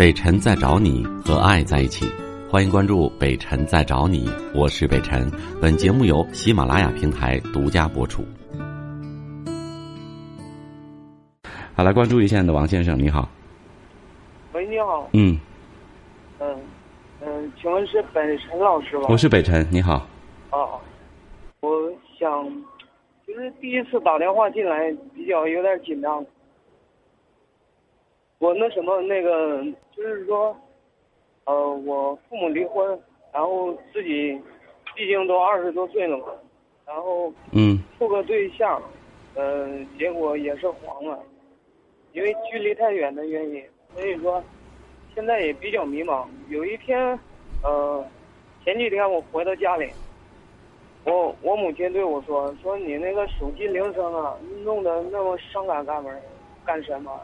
北辰在找你和爱在一起，欢迎关注北辰在找你，我是北辰。本节目由喜马拉雅平台独家播出。好，来关注一下的王先生，你好。喂，你好。嗯嗯嗯，请问是北辰老师吗？我是北辰，你好。哦，我想，就是第一次打电话进来，比较有点紧张。我那什么那个，就是说，呃，我父母离婚，然后自己毕竟都二十多岁了嘛，然后嗯处个对象，呃，结果也是黄了，因为距离太远的原因，所以说现在也比较迷茫。有一天，呃，前几天我回到家里，我我母亲对我说：“说你那个手机铃声啊，弄得那么伤感干嘛？干什么？”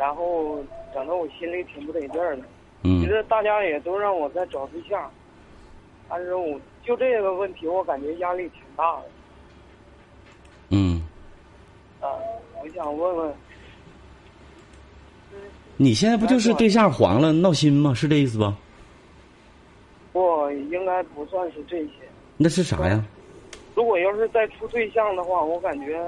然后整得我心里挺不得劲儿的。嗯其实大家也都让我在找对象，但是我就这个问题，我感觉压力挺大的。嗯，啊，我想问问，你现在不就是对象黄了闹心吗？是这意思吧？不应该不算是这些。那是啥呀？如果要是再处对象的话，我感觉，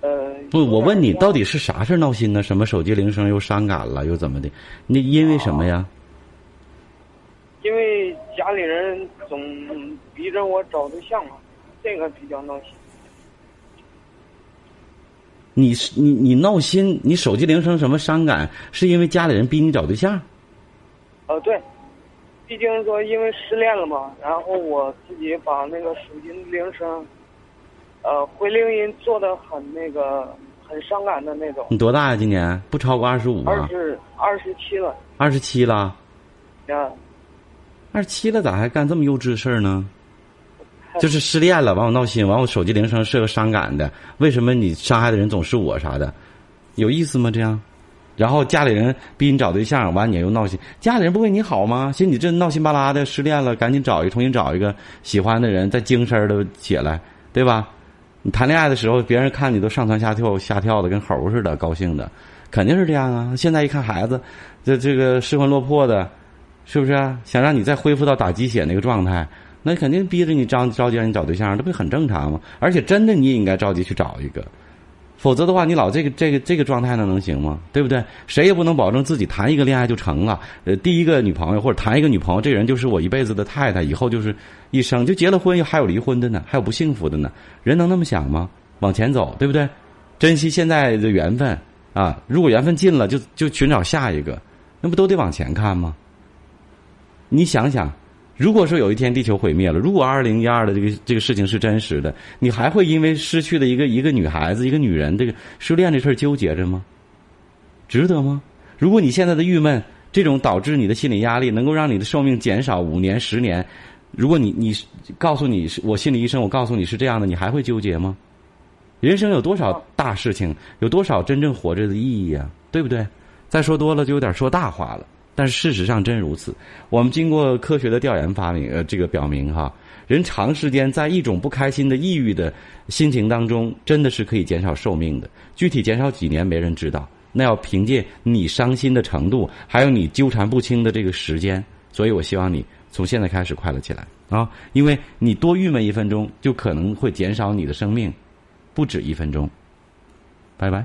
呃，不，我问你，到底是啥事儿闹心呢？什么手机铃声又伤感了，又怎么的？那因为什么呀？因为家里人总逼着我找对象嘛，这个比较闹心。你是你你闹心，你手机铃声什么伤感，是因为家里人逼你找对象？呃，对，毕竟说因为失恋了嘛，然后我自己把那个手机铃声，呃，回铃音做的很那个很伤感的那种。你多大呀？今年不超过二十五二啊？十二十七了，二十七了？啊，二十七了咋还干这么幼稚的事儿呢？就是失恋了，完我闹心，完我手机铃声是个伤感的，为什么你伤害的人总是我啥的？有意思吗？这样？然后家里人逼你找对象，完你又闹心，家里人不为你好吗？寻思你这闹心巴拉的失恋了，赶紧找一个重新找一个喜欢的人，再精神的起来，对吧？你谈恋爱的时候，别人看你都上蹿下跳下跳的，跟猴似的，高兴的，肯定是这样啊。现在一看孩子，这这个失魂落魄的，是不是、啊？想让你再恢复到打鸡血那个状态，那肯定逼着你着着急让你找对象，这不很正常吗？而且真的你也应该着急去找一个，否则的话，你老这个这个这个状态那能行吗？对不对？谁也不能保证自己谈一个恋爱就成了。呃，第一个女朋友或者谈一个女朋友，这个人就是我一辈子的太太，以后就是一生。就结了婚，还有离婚的呢，还有不幸福的呢。人能那么想吗？往前走，对不对？珍惜现在的缘分啊！如果缘分尽了，就就寻找下一个，那不都得往前看吗？你想想，如果说有一天地球毁灭了，如果二零一二的这个这个事情是真实的，你还会因为失去的一个一个女孩子、一个女人这个失恋这事儿纠结着吗？值得吗？如果你现在的郁闷，这种导致你的心理压力，能够让你的寿命减少五年、十年，如果你你告诉你是我心理医生，我告诉你是这样的，你还会纠结吗？人生有多少大事情，有多少真正活着的意义啊？对不对？再说多了就有点说大话了。但是事实上真如此。我们经过科学的调研发明，呃，这个表明哈，人长时间在一种不开心的、抑郁的心情当中，真的是可以减少寿命的。具体减少几年，没人知道。那要凭借你伤心的程度，还有你纠缠不清的这个时间。所以我希望你从现在开始快乐起来啊！因为你多郁闷一分钟，就可能会减少你的生命，不止一分钟。拜拜。